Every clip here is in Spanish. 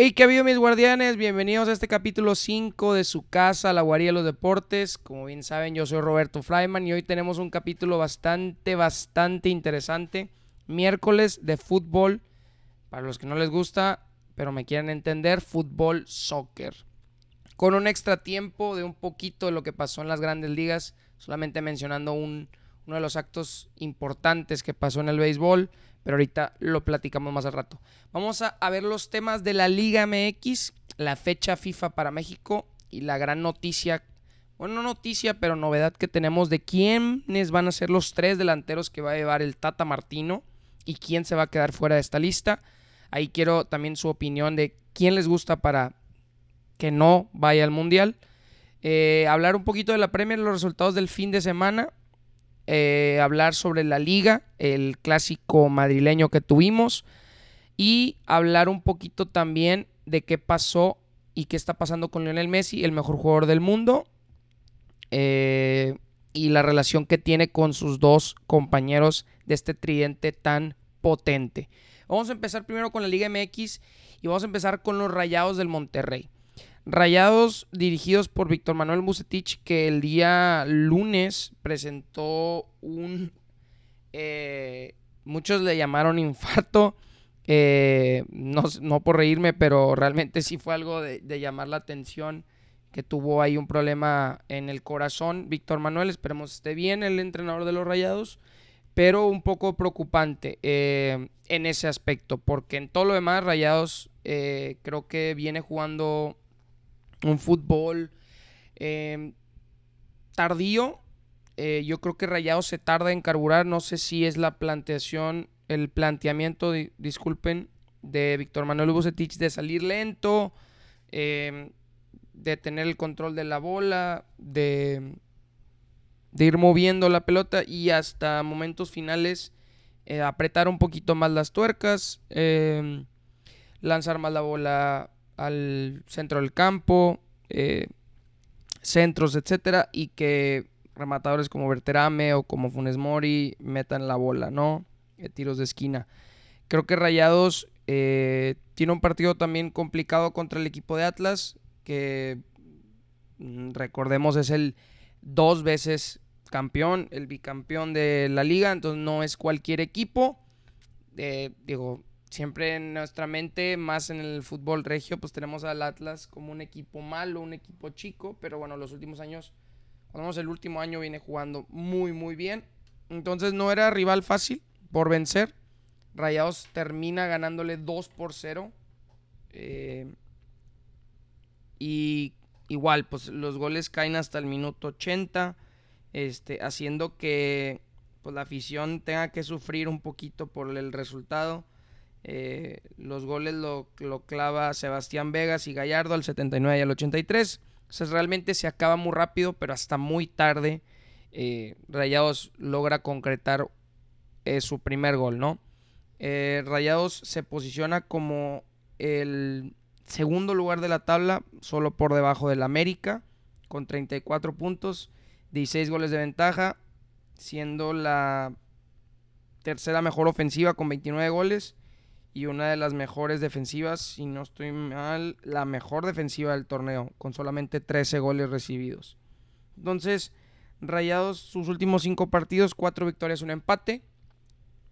Hey, ¿qué ha habido mis guardianes? Bienvenidos a este capítulo 5 de su casa, La Guarida de los Deportes. Como bien saben, yo soy Roberto Flyman y hoy tenemos un capítulo bastante, bastante interesante. Miércoles de fútbol, para los que no les gusta, pero me quieren entender, fútbol, soccer. Con un extra tiempo de un poquito de lo que pasó en las grandes ligas, solamente mencionando un, uno de los actos importantes que pasó en el béisbol pero ahorita lo platicamos más al rato. Vamos a, ver los temas de la Liga MX, la fecha FIFA para México y la gran noticia, bueno, no noticia, pero novedad que tenemos de quiénes van a ser los tres delanteros que va a llevar el Tata Martino y quién se va a quedar fuera de esta lista. Ahí quiero también su opinión de quién les gusta para que no vaya al Mundial. Eh, hablar un poquito de la Premier, los resultados del fin de semana eh, hablar sobre la liga, el clásico madrileño que tuvimos y hablar un poquito también de qué pasó y qué está pasando con Lionel Messi, el mejor jugador del mundo, eh, y la relación que tiene con sus dos compañeros de este tridente tan potente. Vamos a empezar primero con la Liga MX y vamos a empezar con los Rayados del Monterrey. Rayados dirigidos por Víctor Manuel Bucetich, que el día lunes presentó un... Eh, muchos le llamaron infarto, eh, no, por reírme, pero realmente sí fue algo de, llamar la atención, que tuvo ahí un problema en el corazón. Víctor Manuel, esperemos esté bien, el entrenador de los Rayados, pero un poco preocupante eh, en ese aspecto, porque en todo lo demás Rayados creo que viene jugando un fútbol em, tardío. Eh, yo creo que Rayado se tarda en carburar. No sé si es la planteación, el planteamiento, disculpen, de Víctor Manuel Bucetich de salir lento, em, de tener el control de la bola, de, de ir moviendo la pelota y hasta momentos finales eh, apretar un poquito más las tuercas, em, lanzar más la bola al centro del campo, eh, centros, etcétera, y que rematadores como Berterame o como Funes Mori metan la bola, ¿no? Eh, tiros de esquina. Creo que Rayados eh, tiene un partido también complicado contra el equipo de Atlas, que mm, recordemos es el dos veces campeón, el bicampeón de la liga, entonces no es cualquier equipo. digo, siempre en nuestra mente, más en el fútbol regio, pues tenemos al Atlas como un equipo malo, un equipo chico, pero bueno, los últimos años, cuando el último año viene jugando muy, muy bien. Entonces no era rival fácil por vencer. Rayados termina ganándole 2 por 0. Eh, y igual, pues los goles caen hasta el minuto 80, este, haciendo que pues, la afición tenga que sufrir un poquito por el resultado. Eh, los goles lo, clava Sebastián Vegas y Gallardo al 79 y al 83. O sea, realmente se acaba muy rápido, pero hasta muy tarde eh, Rayados logra concretar eh, su primer gol, ¿no? Rayados se posiciona como el segundo lugar de la tabla, solo por debajo del América, con 34 puntos, 16 goles de ventaja, siendo la tercera mejor ofensiva con 29 goles y una de las mejores defensivas, si no estoy mal, la mejor defensiva del torneo, con solamente 13 goles recibidos. Entonces, Rayados sus últimos 5 partidos, 4 victorias, un empate.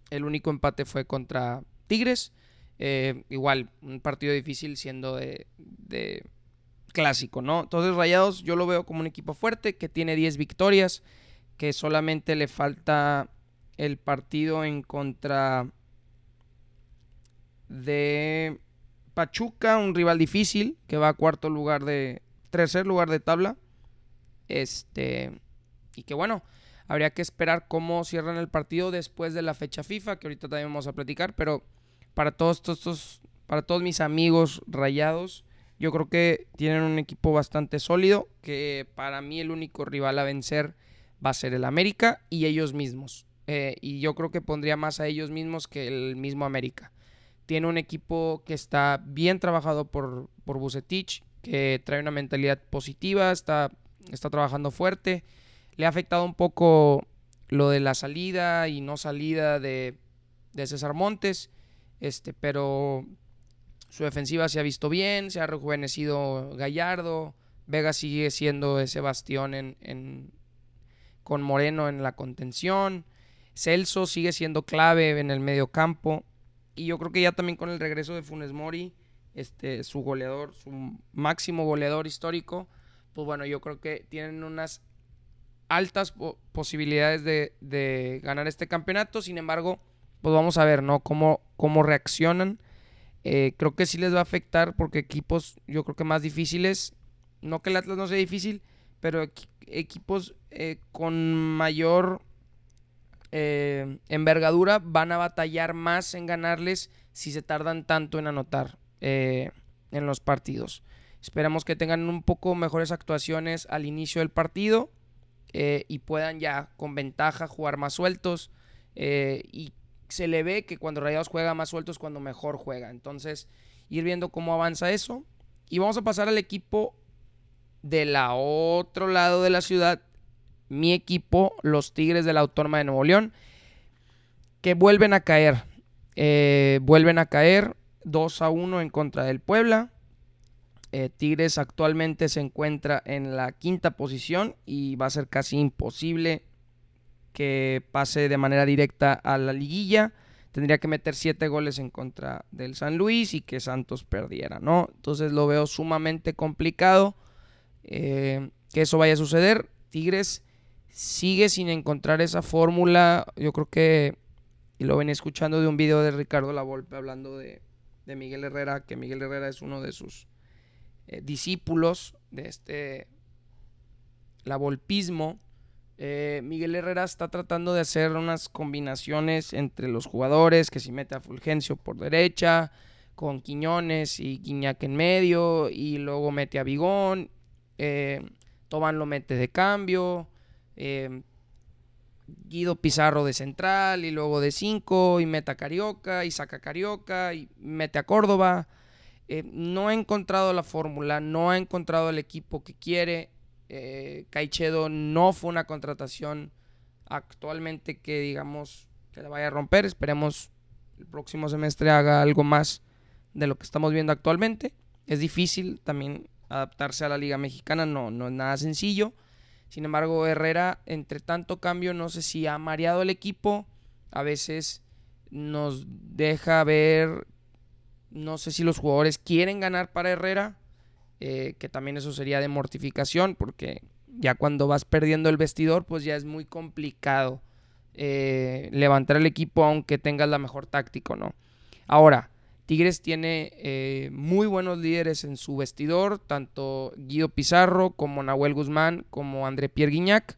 El único empate fue contra Tigres. Eh, igual, un partido difícil siendo de, de, clásico, ¿no? Entonces, Rayados yo lo veo como un equipo fuerte, que tiene 10 victorias, que solamente le falta el partido en contra de Pachuca, un rival difícil que va a cuarto lugar de tercer lugar de tabla. Este y que bueno, habría que esperar cómo cierran el partido después de la fecha FIFA, que ahorita también vamos a platicar, pero para todos estos para todos mis amigos rayados, yo creo que tienen un equipo bastante sólido, que para mí el único rival a vencer va a ser el América y ellos mismos. Eh, y yo creo que pondría más a ellos mismos que el mismo América. Tiene un equipo que está bien trabajado por, por que trae una mentalidad positiva, está, está trabajando fuerte. Le ha afectado un poco lo de la salida y no salida de, César Montes, este, pero Su defensiva se ha visto bien, se ha rejuvenecido Gallardo. Vega sigue siendo ese bastión en, con Moreno en la contención. Celso sigue siendo clave en el medio campo. Y yo creo que ya también con el regreso de Funes Mori, este, su goleador, su máximo goleador histórico, pues bueno, yo creo que tienen unas altas posibilidades de, ganar este campeonato. Sin embargo, pues vamos a ver, ¿no? Cómo, cómo reaccionan. Eh, creo que sí les va a afectar porque equipos, yo creo que más difíciles, no que el Atlas no sea difícil, pero equipos eh, con mayor eh, envergadura van a batallar más en ganarles si se tardan tanto en anotar en los partidos. Esperamos que tengan un poco mejores actuaciones al inicio del partido y puedan ya con ventaja jugar más sueltos y se le ve que cuando Rayados juega más sueltos cuando mejor juega. Entonces, ir viendo cómo avanza eso. Y vamos a pasar al equipo de la otro lado de la ciudad. Mi equipo, los Tigres de la Autónoma de Nuevo León, que vuelven a caer. Eh, vuelven a caer 2 a 1 en contra del Puebla. Eh, Tigres actualmente se encuentra en la quinta posición y va a ser casi imposible que pase de manera directa a la liguilla. Tendría que meter siete goles en contra del San Luis y que Santos perdiera, ¿no? Entonces lo veo sumamente complicado eh, que eso vaya a suceder. Tigres sigue sin encontrar esa fórmula. Yo creo que, y lo venía escuchando de un video de Ricardo Lavolpe hablando de, Miguel Herrera, que Miguel Herrera es uno de sus eh, discípulos de este Lavolpismo. Eh, Miguel Herrera está tratando de hacer unas combinaciones entre los jugadores, que si mete a Fulgencio por derecha, con Quiñones y Guiñac en medio, y luego mete a Bigón, eh, Tobán lo mete de cambio, eh, Guido Pizarro de central y luego de 5 y mete a Carioca y saca Carioca y mete a Córdoba. no ha encontrado la fórmula, no ha encontrado el equipo que quiere eh, Caichedo no fue una contratación actualmente que digamos que le vaya a romper. Esperemos el próximo semestre haga algo más de lo que estamos viendo actualmente. Es difícil también adaptarse a la Liga Mexicana, no, no es nada sencillo. Sin embargo, Herrera, entre tanto cambio, no sé si ha mareado el equipo. A veces nos deja ver, no sé si los jugadores quieren ganar para Herrera eh, que también eso sería de mortificación, porque ya cuando vas perdiendo el vestidor, pues ya es muy complicado eh, levantar el equipo aunque tengas la mejor táctica, ¿no? Ahora, Tigres tiene eh, muy buenos líderes en su vestidor, tanto Guido Pizarro como Nahuel Guzmán, como André Pierre Guignac,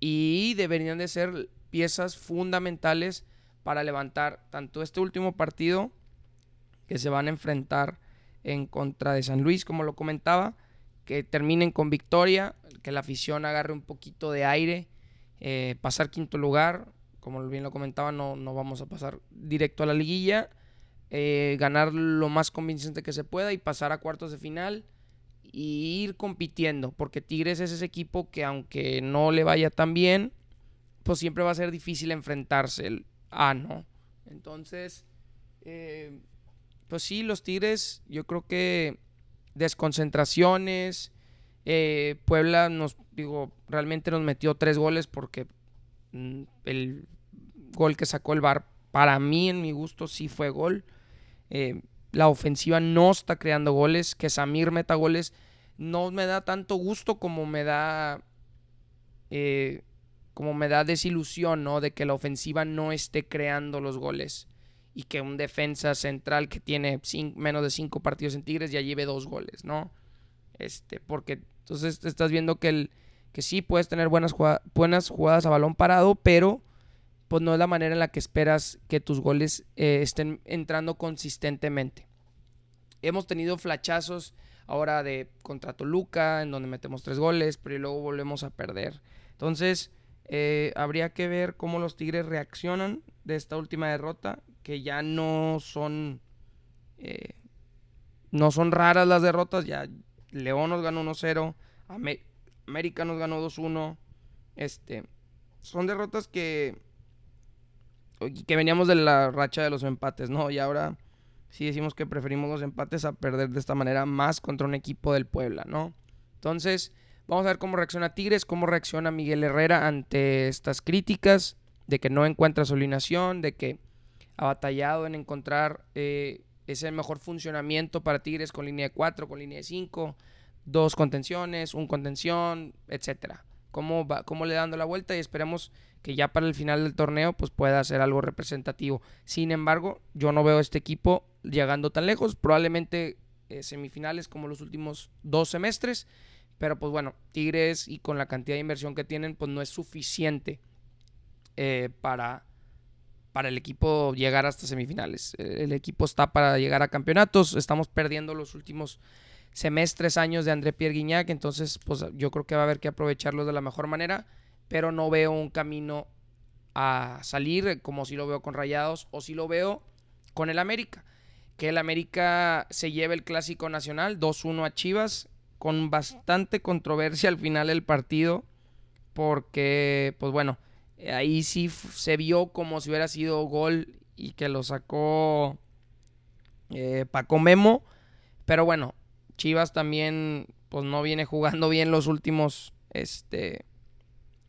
y deberían de ser piezas fundamentales para levantar tanto este último partido que se van a enfrentar en contra de San Luis, como lo comentaba, que terminen con victoria, que la afición agarre un poquito de aire, eh, pasar quinto lugar, como bien lo comentaba, no, no vamos a pasar directo a la liguilla, eh, ganar lo más convincente que se pueda y pasar a cuartos de final y ir compitiendo, porque Tigres es ese equipo que aunque no le vaya tan bien, pues siempre va a ser difícil enfrentarse a, ¿no? Entonces, eh, pues sí, los Tigres, yo creo que desconcentraciones. Eh, Puebla nos, digo, realmente nos metió tres goles porque mm, el gol que sacó el Bar, para mí, en mi gusto, sí fue gol. Eh, la ofensiva no está creando goles. Que Samir meta goles no me da tanto gusto como me da. Eh, como me da desilusión, ¿no? De que la ofensiva no esté creando los goles y que un defensa central que tiene menos de cinco partidos en Tigres ya lleve dos goles, ¿no? Este, porque entonces estás viendo que, el, que sí puedes tener buenas, buenas jugadas a balón parado, pero pues no es la manera en la que esperas que tus goles eh, estén entrando consistentemente. Hemos tenido flachazos ahora de contra Toluca, en donde metemos tres goles, pero luego volvemos a perder. Entonces, eh, habría que ver cómo los Tigres reaccionan de esta última derrota que ya no son eh, no son raras las derrotas, ya León nos ganó 1-0, América nos ganó 2-1. Este, son derrotas que que veníamos de la racha de los empates, ¿no? Y ahora sí decimos que preferimos los empates a perder de esta manera más contra un equipo del Puebla, ¿no? Entonces, vamos a ver cómo reacciona Tigres, cómo reacciona Miguel Herrera ante estas críticas de que no encuentra su de que ha batallado en encontrar eh, ese mejor funcionamiento para Tigres con línea de 4, con línea de 5, dos contenciones, un contención, etcétera. Cómo, va, cómo le dando la vuelta y esperemos que ya para el final del torneo pues pueda hacer algo representativo. Sin embargo, yo no veo a este equipo llegando tan lejos, probablemente eh, semifinales como los últimos dos semestres, pero pues bueno, Tigres y con la cantidad de inversión que tienen pues no es suficiente eh, para, para el equipo llegar hasta semifinales. El equipo está para llegar a campeonatos, estamos perdiendo los últimos semestres, años de André Pierre Guignac, entonces pues yo creo que va a haber que aprovecharlos de la mejor manera, pero no veo un camino a salir como si lo veo con Rayados o si lo veo con el América. Que el América se lleve el clásico nacional 2-1 a Chivas con bastante controversia al final del partido porque pues bueno, ahí sí se vio como si hubiera sido gol y que lo sacó eh, Paco Memo, pero bueno, Chivas también pues no viene jugando bien los últimos este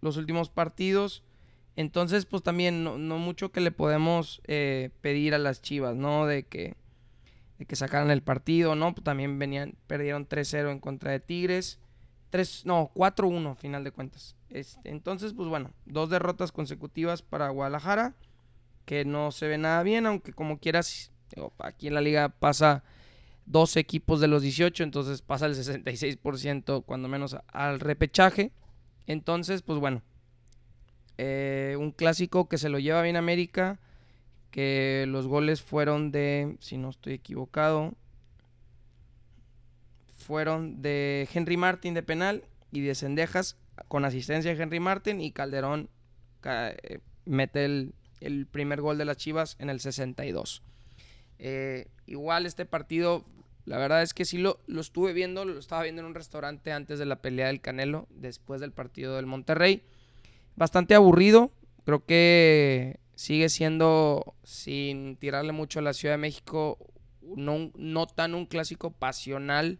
los últimos partidos. Entonces, pues también no, mucho que le podemos eh, pedir a las Chivas, ¿no? De que, de que sacaran el partido, ¿no? Pues también venían, perdieron 3-0 en contra de Tigres. 3, no, 4-1, final de cuentas. Este, entonces, pues bueno, dos derrotas consecutivas para Guadalajara, que no se ve nada bien, aunque como quieras, aquí en la liga pasa dos equipos de los 18, entonces pasa el 66% cuando menos al repechaje. Entonces, pues bueno, eh, un clásico que se lo lleva bien América, que los goles fueron de, si no estoy equivocado, fueron de Henry Martin de penal y de Cendejas con asistencia de Henry Martin y Calderón eh, mete el, primer gol de las Chivas en el 62. Eh, igual este partido la verdad es que sí lo, lo estuve viendo, lo estaba viendo en un restaurante antes de la pelea del Canelo, después del partido del Monterrey. Bastante aburrido, creo que sigue siendo, sin tirarle mucho a la Ciudad de México, no, no tan un clásico pasional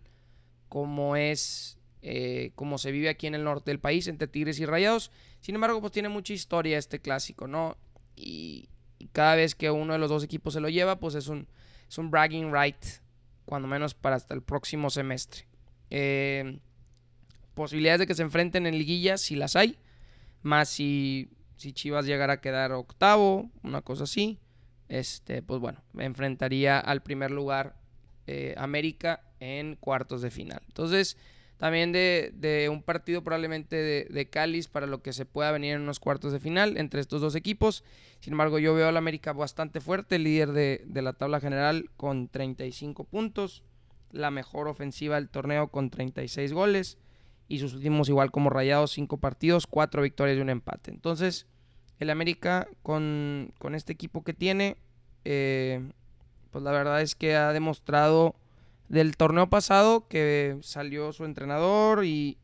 como es, eh, como se vive aquí en el norte del país, entre Tigres y Rayados. Sin embargo, pues tiene mucha historia este clásico, ¿no? Y, cada vez que uno de los dos equipos se lo lleva, pues es un, es un bragging right cuando menos para hasta el próximo semestre. Eh, posibilidades de que se enfrenten en liguilla, si las hay, más si, si Chivas llegara a quedar octavo, una cosa así, este, pues bueno, enfrentaría al primer lugar eh, América en cuartos de final. Entonces, también de, un partido probablemente de, de, Cáliz para lo que se pueda venir en unos cuartos de final entre estos dos equipos. Sin embargo, yo veo al América bastante fuerte, líder de, de la tabla general con 35 puntos, la mejor ofensiva del torneo con 36 goles y sus últimos igual como rayados 5 partidos, 4 victorias y un empate. Entonces, el América con, con este equipo que tiene, eh, pues la verdad es que ha demostrado del torneo pasado que salió su entrenador y,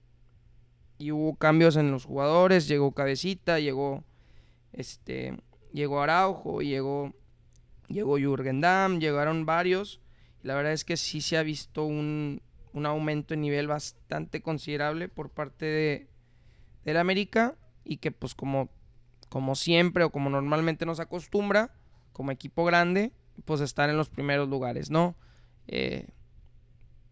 y hubo cambios en los jugadores, llegó Cabecita, llegó este llegó Araujo, llegó llegó Jürgen Damm, llegaron varios y la verdad es que sí se ha visto un, un aumento en nivel bastante considerable por parte de del América y que pues como como siempre o como normalmente nos acostumbra como equipo grande pues estar en los primeros lugares, ¿no? Eh,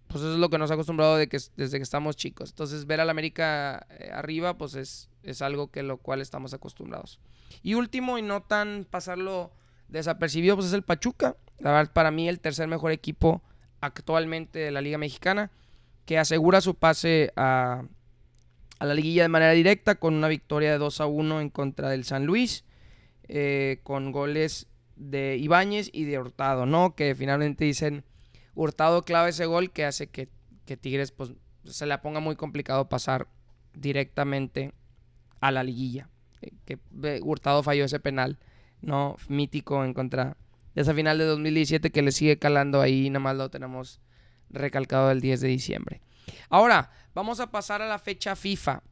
pues eso es lo que nos ha acostumbrado de que, desde que estamos chicos. Entonces ver al América eh, arriba, pues es, es algo que lo cual estamos acostumbrados. Y último, y no tan pasarlo desapercibido, pues es el Pachuca. La verdad, para mí el tercer mejor equipo actualmente de la Liga Mexicana, que asegura su pase a, a la liguilla de manera directa con una victoria de 2 a 1 en contra del San Luis, eh, con goles de Ibáñez y de Hurtado, ¿no? Que finalmente dicen Hurtado clave ese gol que hace que, Tigres pues, se le ponga muy complicado pasar directamente a la liguilla. Eh, que Hurtado falló ese penal, ¿no? Mítico en contra de esa final de 2017 que le sigue calando ahí, nada más lo tenemos recalcado el 10 de diciembre. Ahora, vamos a pasar a la fecha FIFA.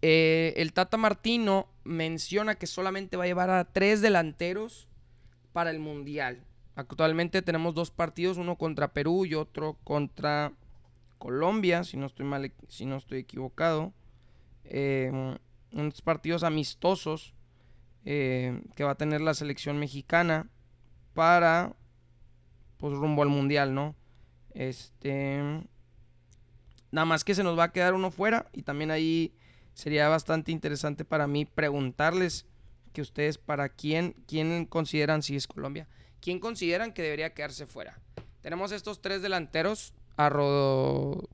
Eh, el Tata Martino menciona que solamente va a llevar a tres delanteros para el Mundial. Actualmente tenemos dos partidos, uno contra Perú y otro contra Colombia, si no estoy mal, si no estoy equivocado. Eh, unos partidos amistosos eh, que va a tener la selección mexicana para pues rumbo al mundial, ¿no? Este nada más que se nos va a quedar uno fuera y también ahí sería bastante interesante para mí preguntarles que ustedes para quién quién consideran si es Colombia, quién consideran que debería quedarse fuera. Tenemos estos tres delanteros a Rogelio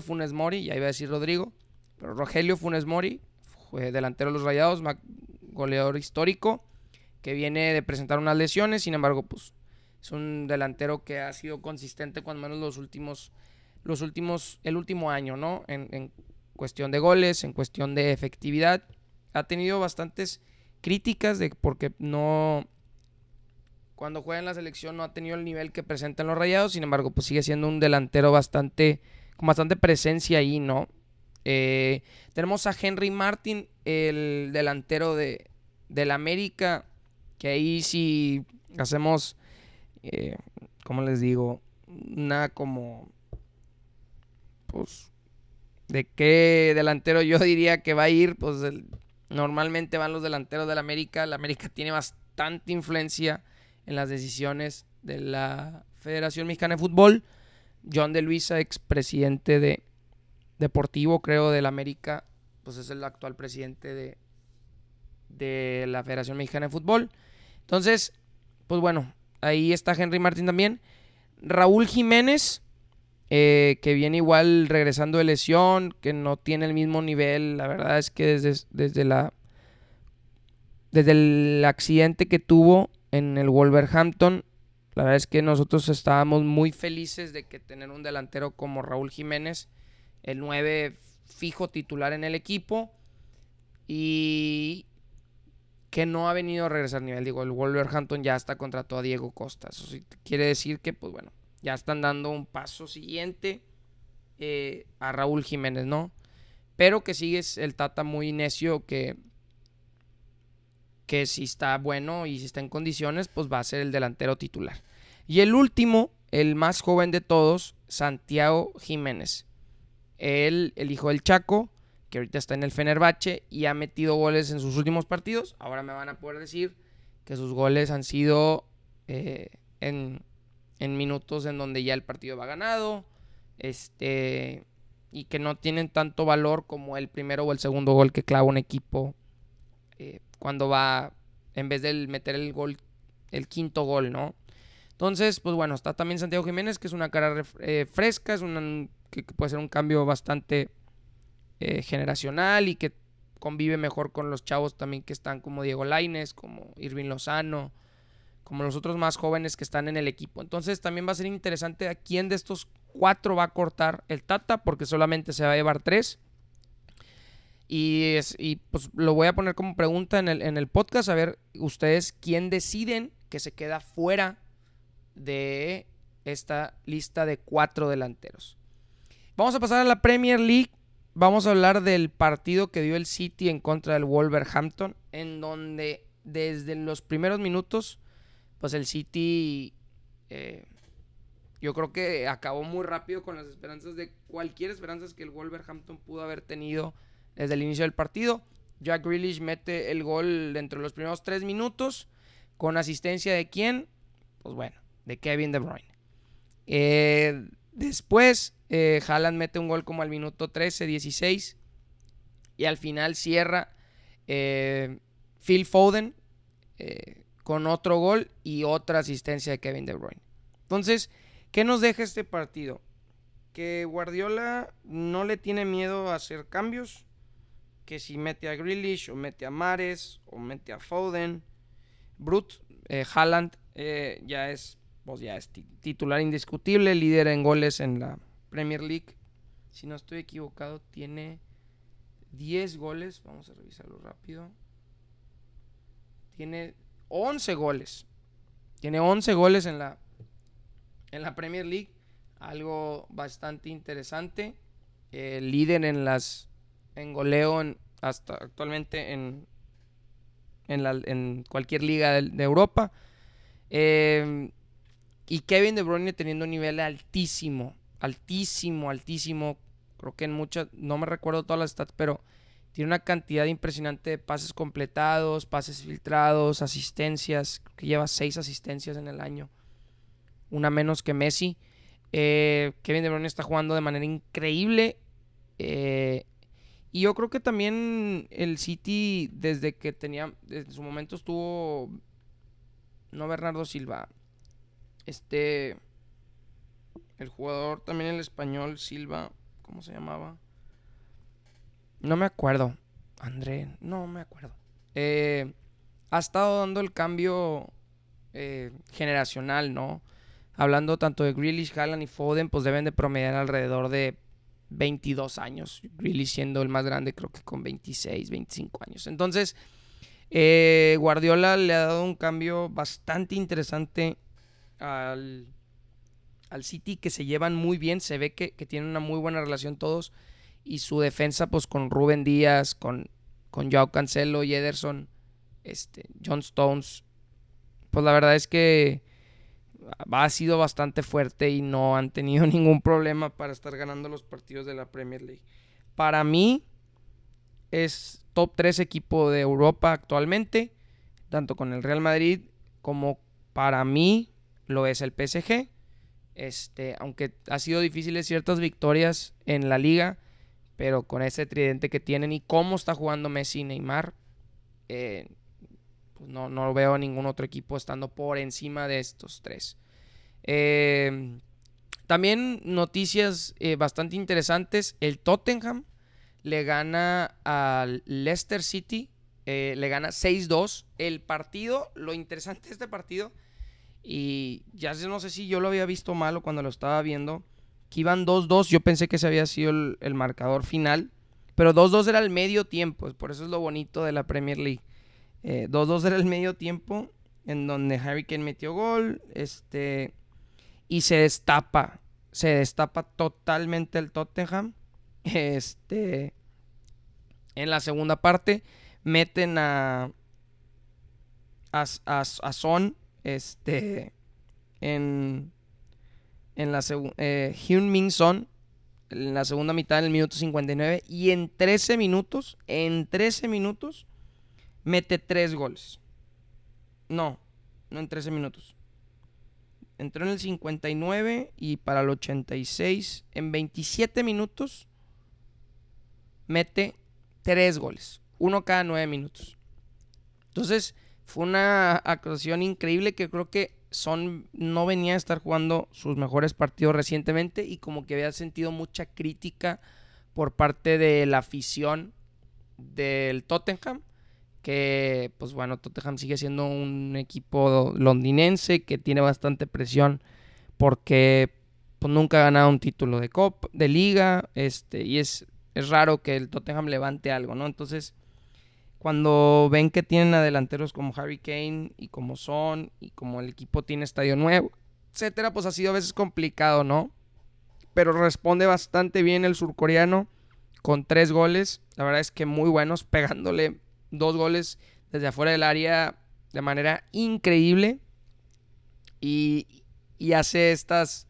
Funes Mori, ya iba a decir Rodrigo, pero Rogelio Funes Mori, delantero de los Rayados, goleador histórico, que viene de presentar unas lesiones, sin embargo, pues es un delantero que ha sido consistente cuando menos los últimos, los últimos, el último año, ¿no? En, cuestión de goles, en cuestión de efectividad. Ha tenido bastantes críticas de porque no, cuando juega en la selección no ha tenido el nivel que presenta en los Rayados, sin embargo, pues sigue siendo un delantero bastante, con bastante presencia ahí, ¿no? Eh, tenemos a Henry Martin, el delantero de, del América, que ahí si hacemos, eh, ¿cómo les digo? Una como, pues, ¿de qué delantero yo diría que va a ir? Pues normalmente van los delanteros del América. La América tiene bastante influencia en las decisiones de la Federación Mexicana de Fútbol. John de Luisa, expresidente de deportivo, creo, del América, pues es el actual presidente de, de la Federación Mexicana de Fútbol. Entonces, pues bueno, ahí está Henry Martín también. Raúl Jiménez, eh, que viene igual regresando de lesión, que no tiene el mismo nivel. La verdad es que desde, desde la. Desde el accidente que tuvo en el Wolverhampton, la verdad es que nosotros estábamos muy felices de que tener un delantero como Raúl Jiménez el 9 fijo titular en el equipo y que no ha venido a regresar nivel. Digo, el Wolverhampton ya está contrató a Diego Costa. Eso quiere decir que, pues bueno, ya están dando un paso siguiente eh, a Raúl Jiménez, ¿no? Pero que sigue el Tata muy necio que, que si está bueno y si está en condiciones, pues va a ser el delantero titular. Y el último, el más joven de todos, Santiago Jiménez. Él, el hijo del Chaco, que ahorita está en el Fenerbahce y ha metido goles en sus últimos partidos. Ahora me van a poder decir que sus goles han sido eh, en, minutos en donde ya el partido va ganado. Este. Y que no tienen tanto valor como el primero o el segundo gol que clava un equipo eh, cuando va, en vez de meter el gol, el quinto gol, ¿no? Entonces, pues bueno, está también Santiago Jiménez, que es una cara eh, fresca, es un que, puede ser un cambio bastante eh, generacional y que convive mejor con los chavos también que están como Diego Laines, como Irving Lozano, como los otros más jóvenes que están en el equipo. Entonces también va a ser interesante a quién de estos cuatro va a cortar el Tata, porque solamente se va a llevar tres. Y, pues lo voy a poner como pregunta en el, en el podcast, a ver ustedes quién deciden que se queda fuera de esta lista de cuatro delanteros. Vamos a pasar a la Premier League. Vamos a hablar del partido que dio el City en contra del Wolverhampton, en donde desde los primeros minutos, pues el City, eh, yo creo que acabó muy rápido con las esperanzas de cualquier esperanza que el Wolverhampton pudo haber tenido desde el inicio del partido. Jack Grealish mete el gol dentro de los primeros tres minutos, con asistencia de quién? Pues bueno, de Kevin De Bruyne. Eh, después eh, Haaland mete un gol como al minuto 13, 16. Y al final cierra eh, Phil Foden eh, con otro gol y otra asistencia de Kevin De Bruyne. Entonces, ¿qué nos deja este partido? Que Guardiola no le tiene miedo a hacer cambios. Que si mete a Grealish o mete a Mares o mete a Foden. Brut, Haaland ya es, pues ya es titular indiscutible, líder en goles en la Premier League, si no estoy equivocado, tiene 10 goles. Vamos a revisarlo rápido. Tiene 11 goles. Tiene 11 goles en la, en la Premier League. Algo bastante interesante. líder en las en goleo hasta actualmente en, en, cualquier liga de, Europa. Em, y Kevin De Bruyne teniendo un nivel altísimo, altísimo, altísimo. Creo que en muchas, no me recuerdo todas las stats, pero tiene una cantidad impresionante de pases completados, pases filtrados, asistencias. que lleva seis asistencias en el año. Una menos que Messi. Eh, Kevin De Bruyne está jugando de manera increíble. Eh, y yo creo que también el City, desde que tenía, desde su momento estuvo, no Bernardo Silva, este, el jugador también el español Silva, ¿cómo se llamaba? No me acuerdo. André, no me acuerdo. Eh, ha estado dando el cambio eh, generacional, ¿no? Hablando tanto de Grealish, Haaland y Foden, pues deben de promediar alrededor de 22 años. Really siendo el más grande, creo que con 26, 25 años. Entonces, eh, Guardiola le ha dado un cambio bastante interesante al, al City, que se llevan muy bien. Se ve que, tienen una muy buena relación todos. Y su defensa, pues con Rubén Díaz, con, con Joao Cancelo y Ederson, este, John Stones. Pues la verdad es que ha sido bastante fuerte y no han tenido ningún problema para estar ganando los partidos de la Premier League. Para mí es top 3 equipo de Europa actualmente, tanto con el Real Madrid como para mí lo es el PSG. Este, aunque ha sido difíciles ciertas victorias en la liga, pero con ese tridente que tienen y cómo está jugando Messi y Neymar, eh, pues no, no veo ningún otro equipo estando por encima de estos tres. Em, también noticias eh, bastante interesantes. El Tottenham le gana al Leicester City. Eh, le gana 6-2. El partido, lo interesante de este partido, y ya no sé si yo lo había visto malo cuando lo estaba viendo, que iban 2-2. Yo pensé que ese había sido el, marcador final. Pero 2-2 era el medio tiempo. Por eso es lo bonito de la Premier League. 2-2 eh, era el medio tiempo. En donde Harry Kane metió gol. Este y se destapa, se destapa totalmente el Tottenham. Este, en la segunda parte meten a a, a, Son, este, en en la segunda, eh, Min Son en la segunda mitad del minuto 59 y en 13 minutos, en 13 minutos mete 3 goles. No, no en 13 minutos. Entró en el 59 y para el 86, en 27 minutos, mete 3 goles. Uno cada 9 minutos. Entonces, fue una actuación increíble que creo que Son no venía a estar jugando sus mejores partidos recientemente y como que había sentido mucha crítica por parte de la afición del Tottenham que pues bueno, Tottenham sigue siendo un equipo londinense que tiene bastante presión porque pues, nunca ha ganado un título de Copa, de liga, este, y es, es raro que el Tottenham levante algo, ¿no? Entonces, cuando ven que tienen adelanteros como Harry Kane y como Son y como el equipo tiene estadio nuevo, etcétera, pues ha sido a veces complicado, ¿no? Pero responde bastante bien el surcoreano con tres goles, la verdad es que muy buenos, pegándole dos goles desde afuera del área de manera increíble y, hace estas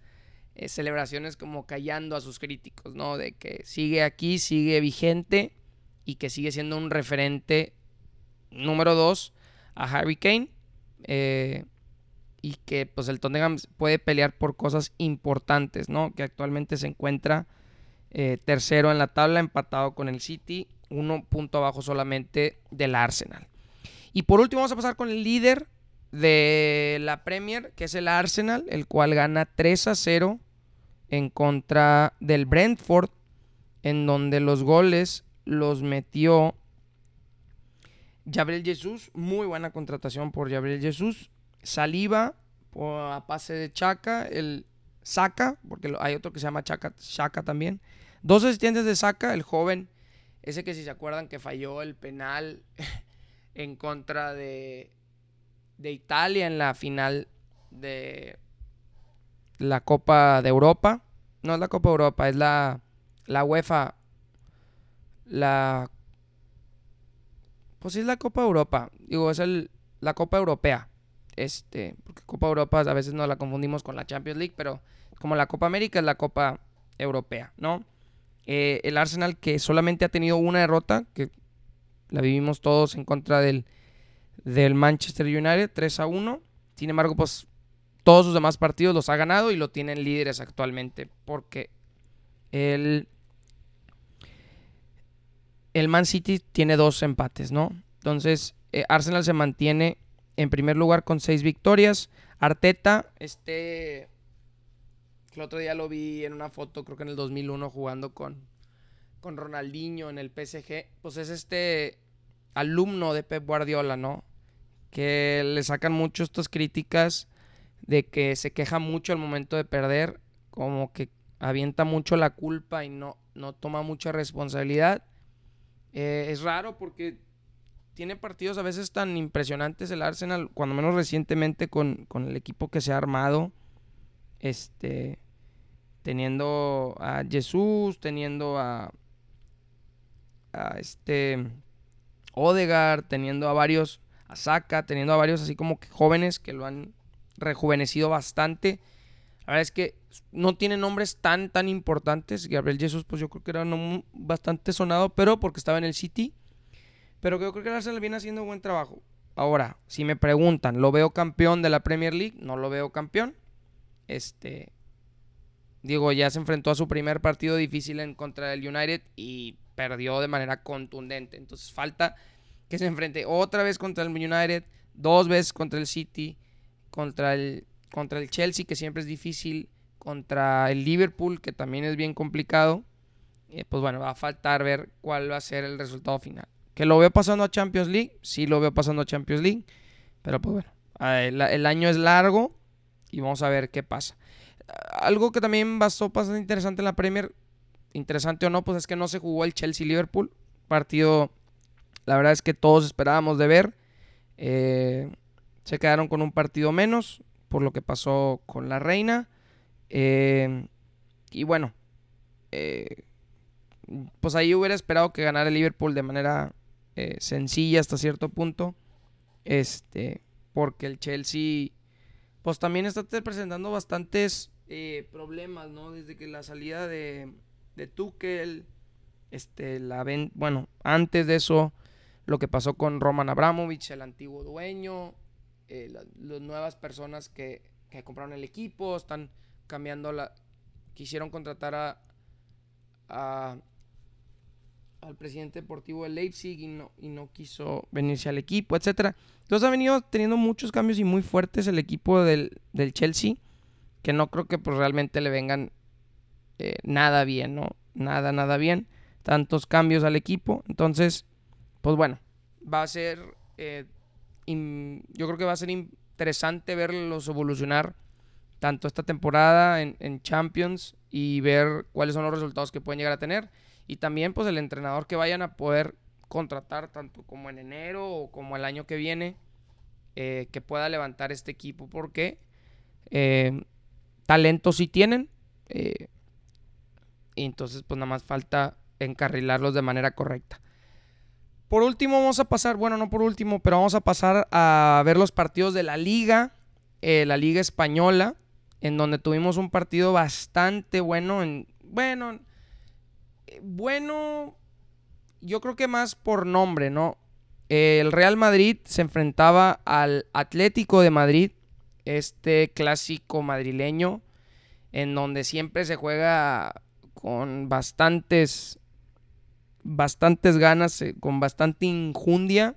eh, celebraciones como callando a sus críticos, ¿no? De que sigue aquí, sigue vigente y que sigue siendo un referente número dos a Harry Kane eh, y que pues el Tottenham puede pelear por cosas importantes, ¿no? Que actualmente se encuentra eh, tercero en la tabla empatado con el City uno punto abajo solamente del Arsenal. Y por último vamos a pasar con el líder de la Premier, que es el Arsenal, el cual gana 3 a 0 en contra del Brentford, en donde los goles los metió Gabriel Jesús, muy buena contratación por Gabriel Jesús, Saliva a pase de Chaca, el Saca, porque hay otro que se llama Chaca, Chaca también, dos asistentes de Saca, el joven ese que si se acuerdan que falló el penal en contra de, de Italia en la final de la Copa de Europa. No es la Copa de Europa, es la, la UEFA. La... Pues sí es la Copa Europa. Digo, es el, la Copa Europea. Este, porque Copa Europa a veces no la confundimos con la Champions League, pero como la Copa América es la Copa Europea, ¿no? Eh, el Arsenal que solamente ha tenido una derrota, que la vivimos todos en contra del, del Manchester United, 3 a 1. Sin embargo, pues todos sus demás partidos los ha ganado y lo tienen líderes actualmente, porque el, el Man City tiene dos empates, ¿no? Entonces, eh, Arsenal se mantiene en primer lugar con seis victorias. Arteta, este, el otro día lo vi en una foto, creo que en el 2001, jugando con, con Ronaldinho en el PSG. Pues es este alumno de Pep Guardiola, ¿no? Que le sacan mucho estas críticas de que se queja mucho al momento de perder, como que avienta mucho la culpa y no, no toma mucha responsabilidad. Eh, es raro porque tiene partidos a veces tan impresionantes el Arsenal, cuando menos recientemente con, con el equipo que se ha armado. Este, teniendo a Jesús, teniendo a, a este Odegaard, teniendo a varios, a Saka, teniendo a varios así como que jóvenes que lo han rejuvenecido bastante. La verdad es que no tiene nombres tan, tan importantes. Gabriel Jesús, pues yo creo que era bastante sonado, pero porque estaba en el City. Pero yo creo que el Arsenal viene haciendo un buen trabajo. Ahora, si me preguntan, ¿lo veo campeón de la Premier League? No lo veo campeón. Este. Digo, ya se enfrentó a su primer partido difícil en contra del United y perdió de manera contundente. Entonces falta que se enfrente otra vez contra el United, dos veces contra el City, contra el, contra el Chelsea, que siempre es difícil, contra el Liverpool, que también es bien complicado. Eh, pues bueno, va a faltar ver cuál va a ser el resultado final. Que lo veo pasando a Champions League, sí lo veo pasando a Champions League, pero pues bueno, el, año es largo y vamos a ver qué pasa. Algo que también pasó bastante interesante en la Premier, interesante o no, pues es que no se jugó el Chelsea-Liverpool. Partido, la verdad es que todos esperábamos de ver. Eh, se quedaron con un partido menos por lo que pasó con la reina. Eh, y bueno, eh, pues ahí hubiera esperado que ganara el Liverpool de manera eh, sencilla hasta cierto punto. Este, porque el Chelsea, pues también está presentando bastantes problemas, ¿no? Desde que la salida de, de Tuchel, este, la bueno, antes de eso, lo que pasó con Roman Abramovich, el antiguo dueño, eh, las nuevas personas que, compraron el equipo, están cambiando la... Quisieron contratar a, al presidente deportivo de Leipzig y no, y no quiso venirse al equipo, etcétera. Entonces ha venido teniendo muchos cambios y muy fuertes el equipo del, Chelsea, que no creo que pues realmente le vengan eh, nada bien, ¿no? Nada, nada bien. Tantos cambios al equipo. Entonces, pues bueno, va a ser eh, yo creo que va a ser interesante verlos evolucionar tanto esta temporada en, Champions y ver cuáles son los resultados que pueden llegar a tener. Y también pues el entrenador que vayan a poder contratar tanto como en enero o como el año que viene eh, que pueda levantar este equipo porque eh, talento sí tienen eh, y entonces pues nada más falta encarrilarlos de manera correcta. Por último, vamos a pasar, bueno, no por último, pero vamos a pasar a ver los partidos de la liga, eh, la liga española, en donde tuvimos un partido bastante bueno, en, bueno, eh, bueno, yo creo que más por nombre, ¿no? el Real Madrid se enfrentaba al Atlético de Madrid, este clásico madrileño, en donde siempre se juega con bastantes bastantes ganas, eh, con bastante injundia.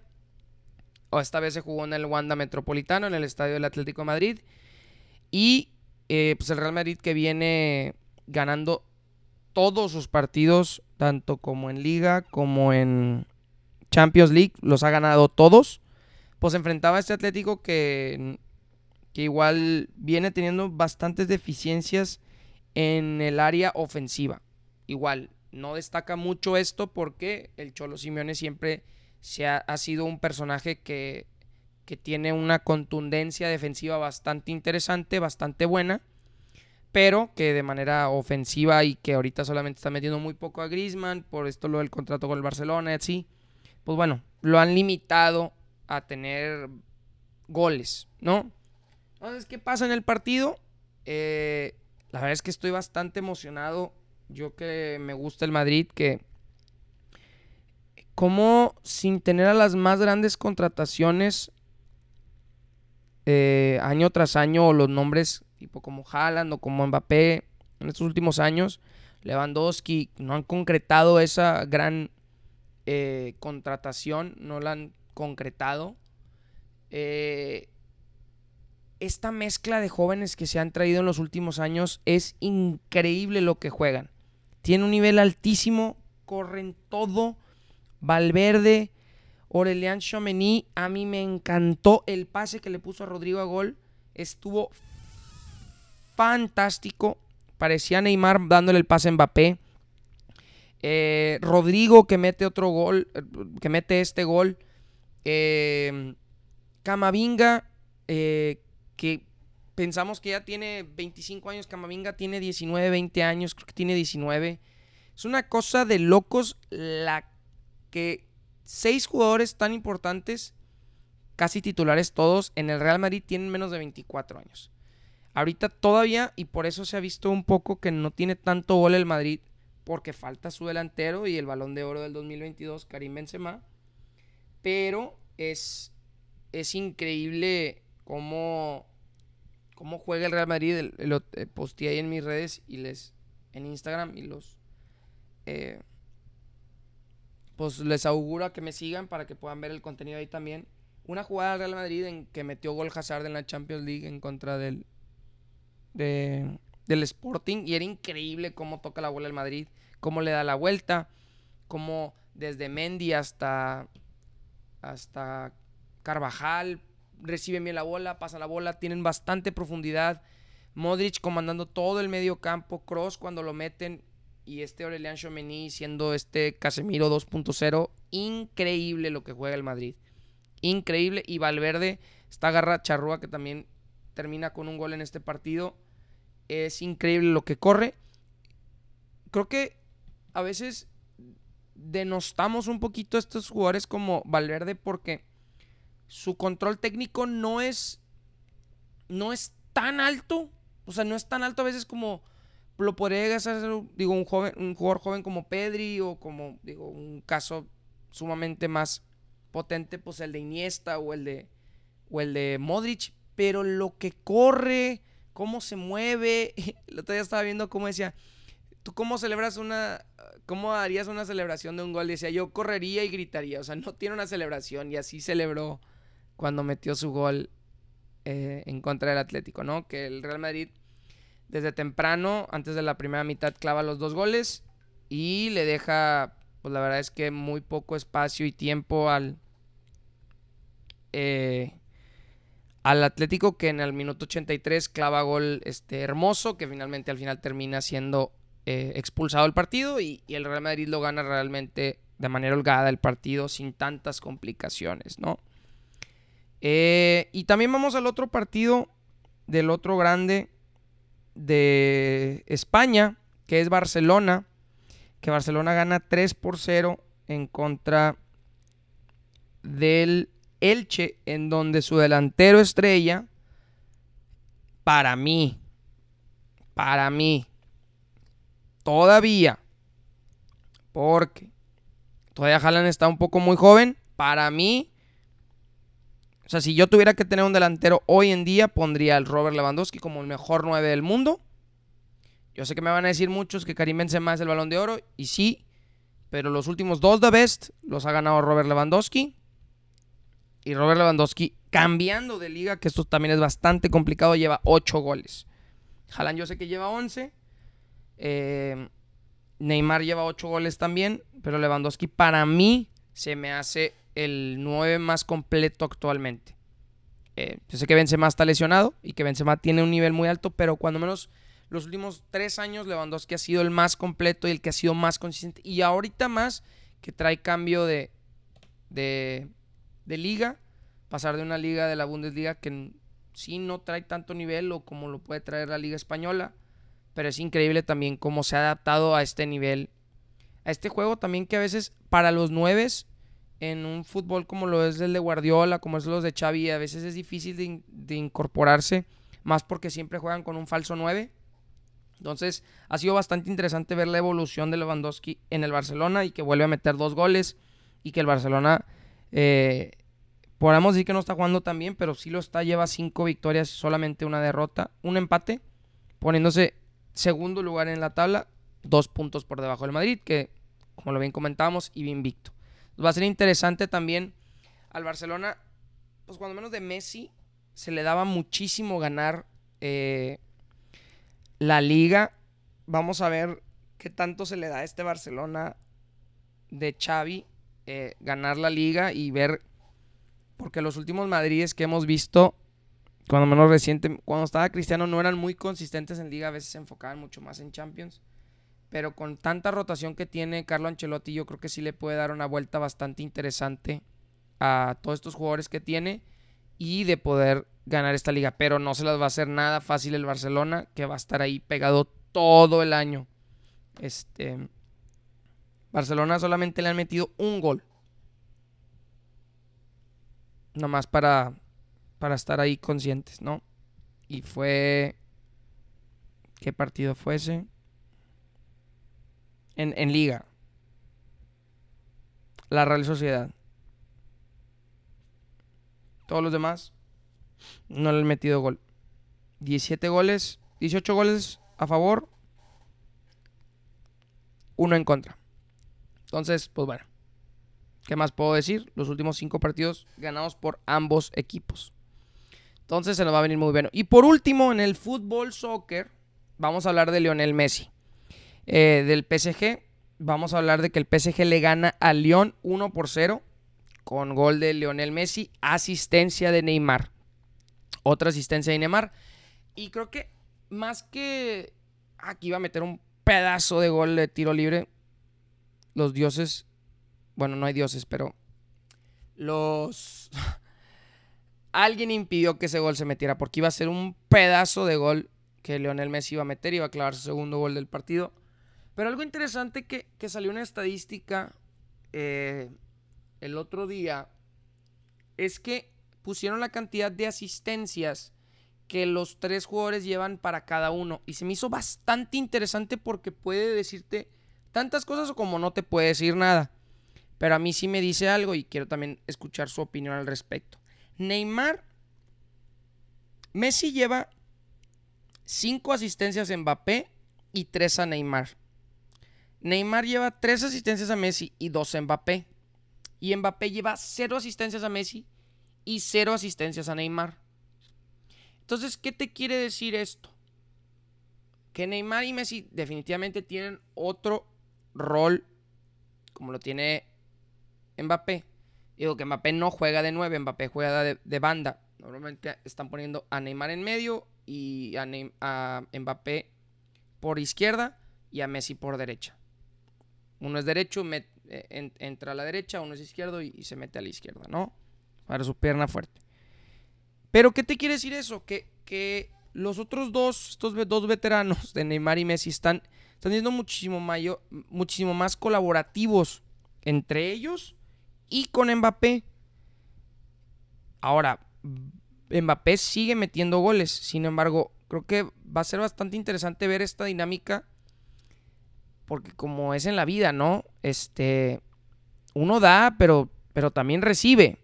O esta vez se jugó en el Wanda Metropolitano, en el Estadio del Atlético de Madrid. Y eh, pues el Real Madrid que viene ganando todos sus partidos, tanto como en Liga como en Champions League, los ha ganado todos. Pues enfrentaba a este Atlético que, que igual viene teniendo bastantes deficiencias en el área ofensiva. Igual, no destaca mucho esto porque el Cholo Simeone siempre se ha, sido un personaje que, que, tiene una contundencia defensiva bastante interesante, bastante buena, pero que de manera ofensiva y que ahorita solamente está metiendo muy poco a Griezmann, por esto lo del contrato con el Barcelona y así, pues bueno, lo han limitado a tener goles, ¿no? Entonces, ¿qué pasa en el partido? Eh, la verdad es que estoy bastante emocionado. Yo que me gusta el Madrid, que como sin tener a las más grandes contrataciones eh, año tras año, los nombres tipo como Haaland o como Mbappé en estos últimos años, Lewandowski no han concretado esa gran eh, contratación, no la han concretado. Esta mezcla de jóvenes que se han traído en los últimos años es increíble lo que juegan. Tiene un nivel altísimo, corren todo. Valverde, Aurelian Chomeny, a mí me encantó el pase que le puso a Rodrigo a gol. Estuvo fantástico. Parecía Neymar dándole el pase a Mbappé. Eh, Rodrigo que mete otro gol, que mete este gol. Eh, Camavinga, eh, que pensamos que ya tiene 25 años, Camavinga tiene 19, 20 años, creo que tiene 19. Es una cosa de locos la que seis jugadores tan importantes, casi titulares todos, en el Real Madrid tienen menos de 24 años. Ahorita todavía, y por eso se ha visto un poco que no tiene tanto gol el Madrid, porque falta su delantero y el balón de oro del 2022, Karim Benzema. Pero es, es increíble cómo, cómo juega el Real Madrid. Lo eh, posteé ahí en mis redes y les en Instagram y los eh, pues les auguro que me sigan para que puedan ver el contenido ahí también. Una jugada del Real Madrid en que metió gol Hazard en la Champions League en contra del del Sporting y era increíble cómo toca la bola el Madrid, cómo le da la vuelta, cómo desde Mendy hasta hasta Carvajal reciben bien la bola, pasan la bola, tienen bastante profundidad. Modric comandando todo el medio campo, Cross cuando lo meten y este Aurelian Chomeny siendo este Casemiro 2.0, increíble lo que juega el Madrid. Increíble y Valverde, esta garra charrúa que también termina con un gol en este partido, es increíble lo que corre. Creo que a veces denostamos un poquito a estos jugadores como Valverde porque su control técnico no es no es tan alto, o sea, no es tan alto a veces como lo podría hacer, digo, un joven, un jugador joven como Pedri o como, digo, un caso sumamente más potente, pues el de Iniesta o el de, o el de Modric, pero lo que corre, cómo se mueve, el otro día estaba viendo cómo decía, ¿tú cómo celebras una, cómo harías una celebración de un gol? Decía, yo correría y gritaría, o sea, no tiene una celebración y así celebró cuando metió su gol eh, en contra del Atlético, ¿no? Que el Real Madrid desde temprano, antes de la primera mitad, clava los dos goles y le deja, pues la verdad es que muy poco espacio y tiempo al, eh, al Atlético que en el minuto 83 clava gol este, hermoso, que finalmente al final termina siendo eh, expulsado el partido y, y, el Real Madrid lo gana realmente de manera holgada el partido sin tantas complicaciones, ¿no? Eh, y también vamos al otro partido del otro grande de España, que es Barcelona, que Barcelona gana 3 por 0 en contra del Elche, en donde su delantero estrella, para mí, para mí, todavía, porque todavía Haaland está un poco muy joven, para mí o sea, si yo tuviera que tener un delantero hoy en día, pondría al Robert Lewandowski como el mejor 9 del mundo. Yo sé que me van a decir muchos que Karim Benzema es el Balón de Oro, y sí, pero los últimos dos de Best los ha ganado Robert Lewandowski. Y Robert Lewandowski, cambiando de liga, que esto también es bastante complicado, lleva 8 goles. Jalan yo sé que lleva 11. Eh, Neymar lleva 8 goles también, pero Lewandowski para mí se me hace el 9 más completo actualmente. Eh, yo sé que Benzema está lesionado y que Benzema tiene un nivel muy alto, pero cuando menos los últimos tres años Lewandowski ha sido el más completo y el que ha sido más consistente. Y ahorita más que trae cambio de, de, de liga, pasar de una liga de la Bundesliga que sí no trae tanto nivel o como lo puede traer la liga española, pero es increíble también cómo se ha adaptado a este nivel, a este juego también que a veces para los nueves en un fútbol como lo es el de Guardiola, como es los de Xavi, a veces es difícil de, incorporarse, más porque siempre juegan con un falso 9. Entonces, ha sido bastante interesante ver la evolución de Lewandowski en el Barcelona y que vuelve a meter dos goles y que el Barcelona, eh, podemos decir que no está jugando tan bien, pero sí lo está, lleva cinco victorias, solamente una derrota, un empate, poniéndose segundo lugar en la tabla, dos puntos por debajo del Madrid, que como lo bien comentábamos, iba invicto. Va a ser interesante también al Barcelona, pues cuando menos de Messi se le daba muchísimo ganar eh, la liga. Vamos a ver qué tanto se le da a este Barcelona de Xavi eh, ganar la liga y ver, porque los últimos Madrides que hemos visto, cuando menos reciente, cuando estaba Cristiano, no eran muy consistentes en liga, a veces se enfocaban mucho más en Champions. Pero con tanta rotación que tiene Carlo Ancelotti, yo creo que sí le puede dar una vuelta bastante interesante a todos estos jugadores que tiene y de poder ganar esta liga. Pero no se las va a hacer nada fácil el Barcelona, que va a estar ahí pegado todo el año. Este. Barcelona solamente le han metido un gol. Nomás para, para estar ahí conscientes, ¿no? Y fue. ¿Qué partido fue ese? En, liga. La Real Sociedad. Todos los demás no le han metido gol. 17 goles, 18 goles a favor, uno en contra. Entonces, pues bueno, ¿qué más puedo decir? Los últimos cinco partidos ganados por ambos equipos. Entonces se nos va a venir muy bueno. Y por último, en el fútbol soccer, vamos a hablar de Lionel Messi. Eh, del PSG. Vamos a hablar de que el PSG le gana a Lyon 1 por 0 con gol de Lionel Messi, asistencia de Neymar. Otra asistencia de Neymar. Y creo que más que aquí iba a meter un pedazo de gol de tiro libre, los dioses, bueno, no hay dioses, pero los... Alguien impidió que ese gol se metiera porque iba a ser un pedazo de gol que Lionel Messi iba a meter, iba a clavar su segundo gol del partido. Pero algo interesante que, salió una estadística eh, el otro día es que pusieron la cantidad de asistencias que los tres jugadores llevan para cada uno. Y se me hizo bastante interesante porque puede decirte tantas cosas como no te puede decir nada. Pero a mí sí me dice algo y quiero también escuchar su opinión al respecto. Neymar, Messi lleva cinco asistencias en Mbappé y tres a Neymar. Neymar lleva tres asistencias a Messi y dos a Mbappé. Y Mbappé lleva cero asistencias a Messi y cero asistencias a Neymar. Entonces, ¿qué te quiere decir esto? Que Neymar y Messi definitivamente tienen otro rol como lo tiene Mbappé. Digo que Mbappé no juega de nueve, Mbappé juega de, banda. Normalmente están poniendo a Neymar en medio y a, a Mbappé por izquierda y a Messi por derecha. Uno es derecho, eh, entra a la derecha, uno es izquierdo y, se mete a la izquierda, ¿no? Para su pierna fuerte. Pero, ¿qué te quiere decir eso? Que, que los otros dos, estos dos veteranos de Neymar y Messi están, están siendo muchísimo, mayor, muchísimo más colaborativos entre ellos y con Mbappé. Ahora, Mbappé sigue metiendo goles. Sin embargo, creo que va a ser bastante interesante ver esta dinámica porque como es en la vida, ¿no? Este, uno da, pero, pero también recibe.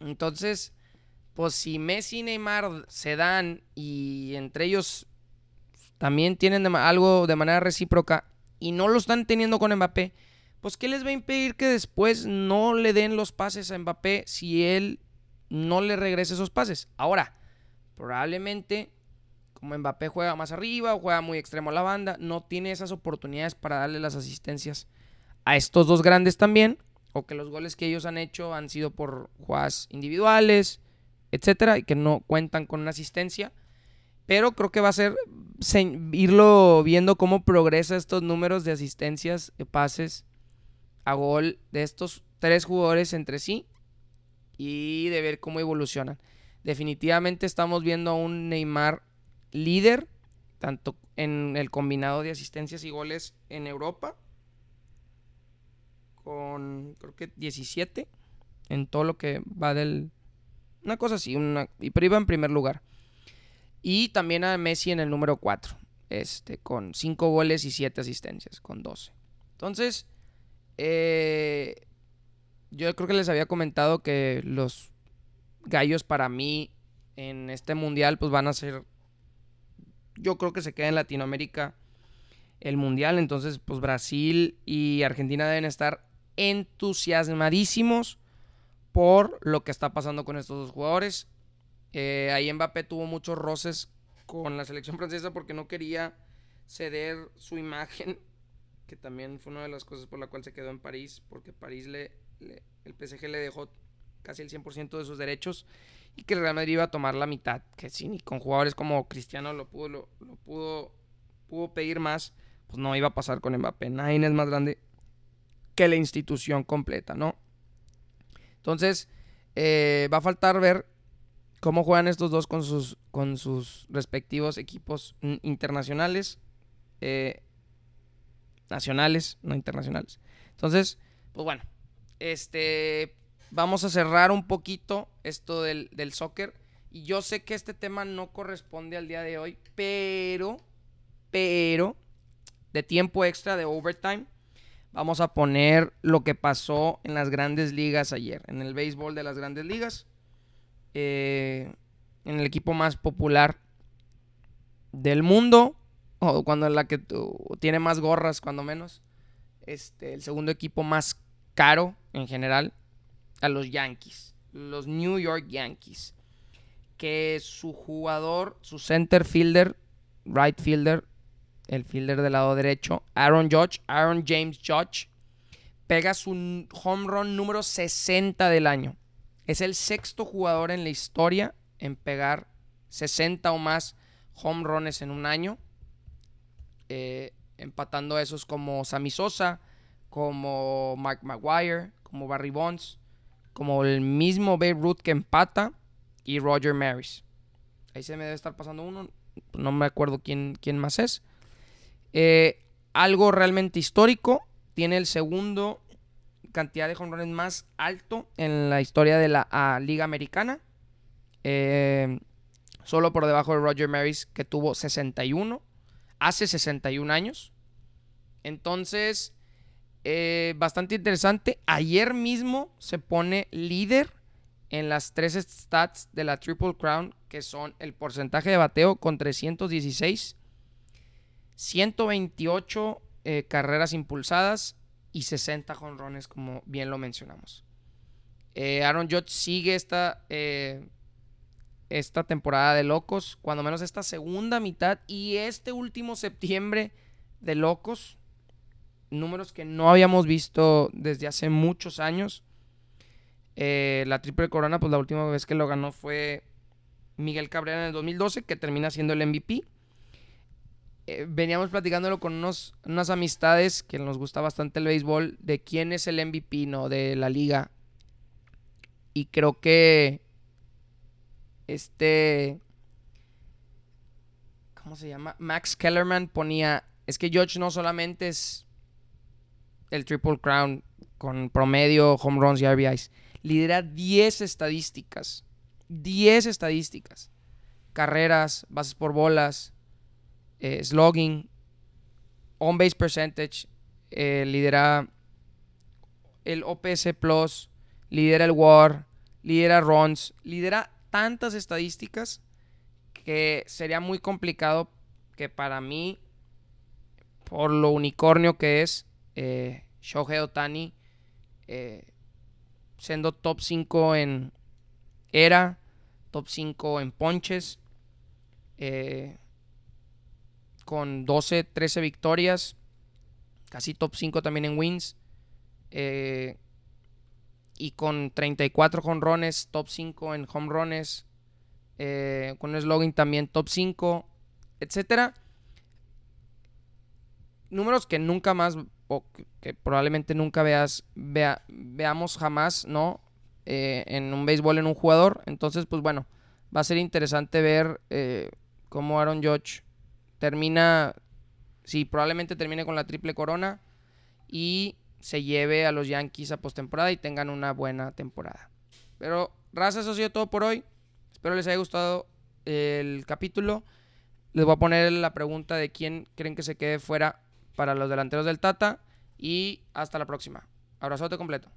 Entonces, pues si Messi y Neymar se dan y entre ellos también tienen algo de manera recíproca y no lo están teniendo con Mbappé, pues ¿qué les va a impedir que después no le den los pases a Mbappé si él no le regrese esos pases? Ahora, probablemente como Mbappé juega más arriba o juega muy extremo a la banda, no tiene esas oportunidades para darle las asistencias a estos dos grandes también, o que los goles que ellos han hecho han sido por jugadas individuales, etcétera, y que no cuentan con una asistencia. Pero creo que va a ser irlo viendo cómo progresa estos números de asistencias, de pases a gol de estos tres jugadores entre sí y de ver cómo evolucionan. Definitivamente estamos viendo a un Neymar líder, tanto en el combinado de asistencias y goles en Europa, con creo que 17 en todo lo que va del... Una cosa así, una, pero iba en primer lugar. Y también a Messi en el número 4, este, con 5 goles y 7 asistencias, con 12. Entonces, eh, yo creo que les había comentado que los gallos para mí en este mundial pues van a ser, yo creo que se queda en Latinoamérica el mundial, entonces pues Brasil y Argentina deben estar entusiasmadísimos por lo que está pasando con estos dos jugadores. Eh, ahí Mbappé tuvo muchos roces con la selección francesa porque no quería ceder su imagen, que también fue una de las cosas por la cual se quedó en París, porque París le, el PSG le dejó casi el 100% de sus derechos y que el Real Madrid iba a tomar la mitad, que sí, ni con jugadores como Cristiano lo pudo, lo, pudo, pudo pedir más, pues no iba a pasar con Mbappé. Nadie es más grande que la institución completa, ¿no? Entonces, eh, va a faltar ver cómo juegan estos dos con sus, con sus respectivos equipos internacionales, eh, nacionales, no internacionales. Entonces, pues bueno, este, vamos a cerrar un poquito esto del, del soccer. Y yo sé que este tema no corresponde al día de hoy, pero, pero, de tiempo extra, de overtime, vamos a poner lo que pasó en las grandes ligas ayer, en el béisbol de las grandes ligas, eh, en el equipo más popular del mundo, o cuando la que tiene más gorras, cuando menos, este, el segundo equipo más caro en general, a los Yankees, los New York Yankees, que su jugador, su center fielder, right fielder, el fielder del lado derecho, Aaron Judge, Aaron James Judge, pega su home run número 60 del año. Es el sexto jugador en la historia en pegar 60 o más home runs en un año. Eh, empatando a esos como Sammy Sosa, como Mark Maguire, como Barry Bonds, como el mismo Babe Ruth que empata y Roger Maris. Ahí se me debe estar pasando uno, no me acuerdo quién, quién más es. Eh, algo realmente histórico. Tiene el segundo cantidad de jonrones más alto en la historia de la Liga Americana. Eh, solo por debajo de Roger Maris, que tuvo 61 hace 61 años. Entonces, eh, bastante interesante. Ayer mismo se pone líder en las tres stats de la Triple Crown, que son el porcentaje de bateo con 316 128 eh, carreras impulsadas y 60 jonrones, como bien lo mencionamos. Eh, Aaron Judge sigue esta, esta temporada de locos, cuando menos esta segunda mitad y este último septiembre de locos. Números que no habíamos visto desde hace muchos años. la triple corona, pues la última vez que lo ganó fue Miguel Cabrera en el 2012, que termina siendo el MVP. Eh, veníamos platicándolo con unos, unas amistades que nos gusta bastante el béisbol, de quién es el MVP, ¿no? De la liga. Y creo que este... ¿Cómo se llama? Max Kellerman ponía, es que George no solamente es el Triple Crown con promedio, home runs y RBIs, lidera 10 estadísticas. 10 estadísticas. Carreras, bases por bolas, eh, slogging, on-base percentage, eh, lidera el OPS Plus, lidera el WAR, lidera runs, lidera tantas estadísticas que sería muy complicado que para mí, por lo unicornio que es eh, Shohei Otani, eh, siendo top 5 en era, top 5 en ponches, eh, con 12, 13 victorias, casi top 5 también en wins. Eh, y con 34 jonrones, top 5 en home runs. Eh, con un slogan también top 5, etcétera números que nunca más, o que probablemente nunca veas, vea, veamos jamás, ¿no? Eh, en un béisbol, en un jugador. Entonces, pues bueno, va a ser interesante ver eh, cómo Aaron Judge termina, si sí, probablemente termine con la triple corona y se lleve a los Yankees a postemporada y tengan una buena temporada. Pero, raza, eso ha sido todo por hoy. Espero les haya gustado el capítulo. Les voy a poner la pregunta de quién creen que se quede fuera para los delanteros del Tata. Y hasta la próxima. Abrazote completo.